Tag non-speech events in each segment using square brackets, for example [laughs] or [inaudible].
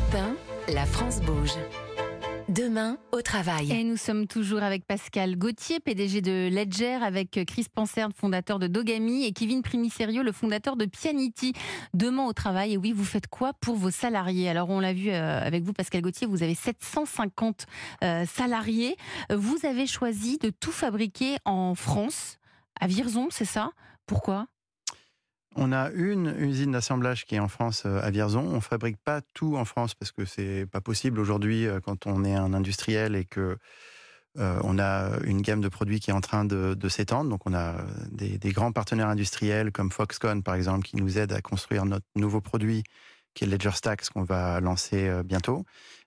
Europe 1, la France bouge. Demain, au travail. Et nous sommes toujours avec Pascal Gauthier, PDG de Ledger, avec Chris Pansert, fondateur de Dogami, et Kevin Primiserio, le fondateur de Pianity. Demain au travail, et oui, vous faites quoi pour vos salariés? Alors, on l'a vu euh, avec vous, Pascal Gauthier, vous avez 750 euh, salariés. Vous avez choisi de tout fabriquer en France, à Virzon, c'est ça? Pourquoi? On a une usine d'assemblage qui est en France euh, à Vierzon. On fabrique pas tout en France parce que c'est pas possible aujourd'hui euh, quand on est un industriel et que euh, on a une gamme de produits qui est en train de, s'étendre. Donc on a des, grands partenaires industriels comme Foxconn par exemple qui nous aident à construire notre nouveau produit qui est Ledger Stacks qu'on va lancer bientôt.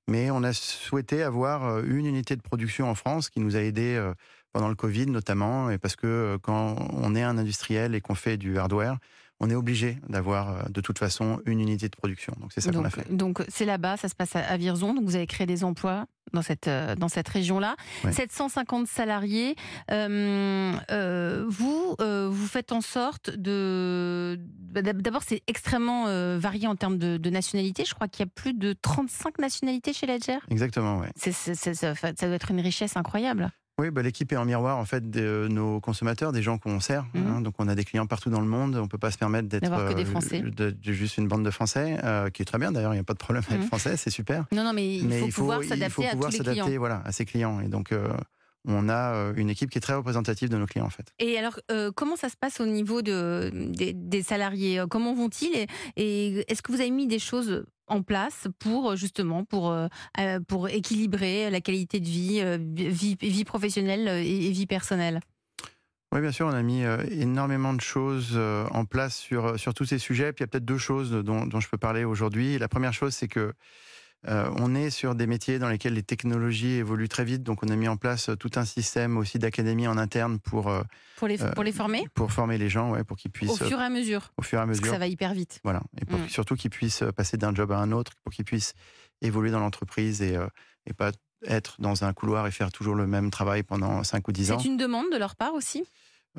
Mais on a souhaité avoir une unité de production en France qui nous a aidé pendant le Covid notamment, et parce que quand on est un industriel et qu'on fait du hardware, on est obligé d'avoir euh, de toute façon une unité de production. Donc c'est ça qu'on a fait. Donc c'est là-bas, ça se passe à Virzon. Donc vous avez créé des emplois dans cette euh, dans cette région-là. 750 salariés. Euh, vous vous faites en sorte de bah, d'abord c'est extrêmement varié en termes de, nationalité. Je crois qu'il y a plus de 35 nationalités chez Ledger. Exactement, oui. ça doit être une richesse incroyable. Oui, bah, l'équipe est en miroir en fait de nos consommateurs, des gens qu'on sert. Hein. Mhm. donc on a des clients partout dans le monde. On peut pas se permettre d'être euh, juste une bande de Français, euh, qui est très bien d'ailleurs. Il n'y a pas de problème avec mhm. français, c'est super. Non, non, mais il faut pouvoir s'adapter à tous les clients. Voilà, à ses clients. Et donc euh, on a une équipe qui est très représentative de nos clients en fait. Et alors, comment ça se passe au niveau de, des, salariés? Comment vont-ils? Et est-ce que vous avez mis des choses en place pour euh, justement pour, euh, euh, pour équilibrer la qualité de vie, vie, vie professionnelle et vie personnelle? Oui, bien sûr, on a mis énormément de choses en place sur, sur tous ces sujets. Puis il y a peut-être deux choses dont, dont je peux parler aujourd'hui. La première chose, c'est que euh, on est sur des métiers dans lesquels les technologies évoluent très vite, donc on a mis en place euh, tout un système aussi d'académie en interne pour euh, pour les pour les former, pour former les gens, ouais, pour qu'ils puissent au fur et à mesure, au fur et à mesure, parce que ça va hyper vite. Voilà, et pour mm. surtout qu'ils puissent passer d'un job à un autre, pour qu'ils puissent évoluer dans l'entreprise et et pas être dans un couloir et faire toujours le même travail pendant 5 ou 10 ans. C'est une demande de leur part aussi?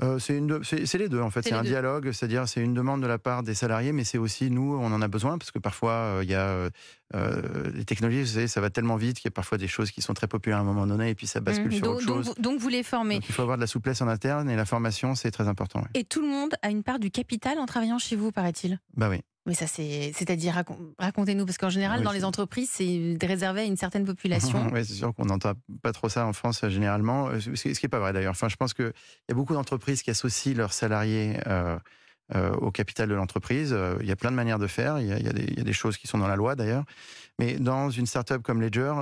Euh, c'est les deux en fait. C'est un dialogue, c'est-à-dire c'est une demande de la part des salariés, mais c'est aussi nous, on en a besoin parce que parfois euh, il y a euh, les technologies, vous savez, ça va tellement vite qu'il y a parfois des choses qui sont très populaires à un moment donné et puis ça bascule mmh. sur donc, autre chose. Donc, vous les formez. il faut avoir de la souplesse en interne et la formation c'est très important. Et tout le monde a une part du capital en travaillant chez vous, paraît-il? Bah oui. Mais ça, c'est, c'est-à-dire, racontez-nous, parce qu'en général, dans les entreprises, c'est réservé à une certaine population. [laughs] oui, c'est sûr qu'on n'entend pas trop ça en France, généralement, ce qui n'est pas vrai d'ailleurs. Enfin, je pense qu'il y a beaucoup d'entreprises qui associent leurs salariés euh, euh, au capital de l'entreprise. Euh, il y a plein de manières de faire, il y a, des, choses qui sont dans la loi d'ailleurs. Mais dans une startup comme Ledger,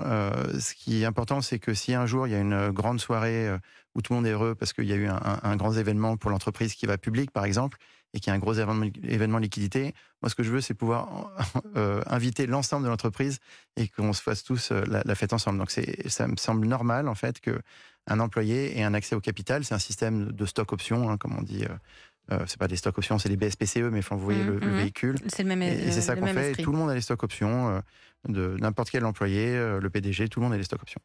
ce qui est important, c'est que si un jour il y a une grande soirée où tout le monde est heureux parce qu'il y a eu un, grand événement pour l'entreprise qui va public, par exemple, et qu'il y a un gros événement, liquidité. Moi, ce que je veux, c'est pouvoir [laughs] euh, inviter l'ensemble de l'entreprise et qu'on se fasse tous euh, la, fête ensemble. Donc, ça me semble normal, en fait, que un employé ait un accès au capital. C'est un système de stock option, hein, comme on dit. Euh, euh, c'est pas des stock options, c'est les BSPCE, mais enfin, vous voyez le, mmh, mmh. véhicule. C'est le même. Et, c'est ça qu'on fait. tout le monde a les stock options, de n'importe quel employé, le PDG, tout le monde a les stock options.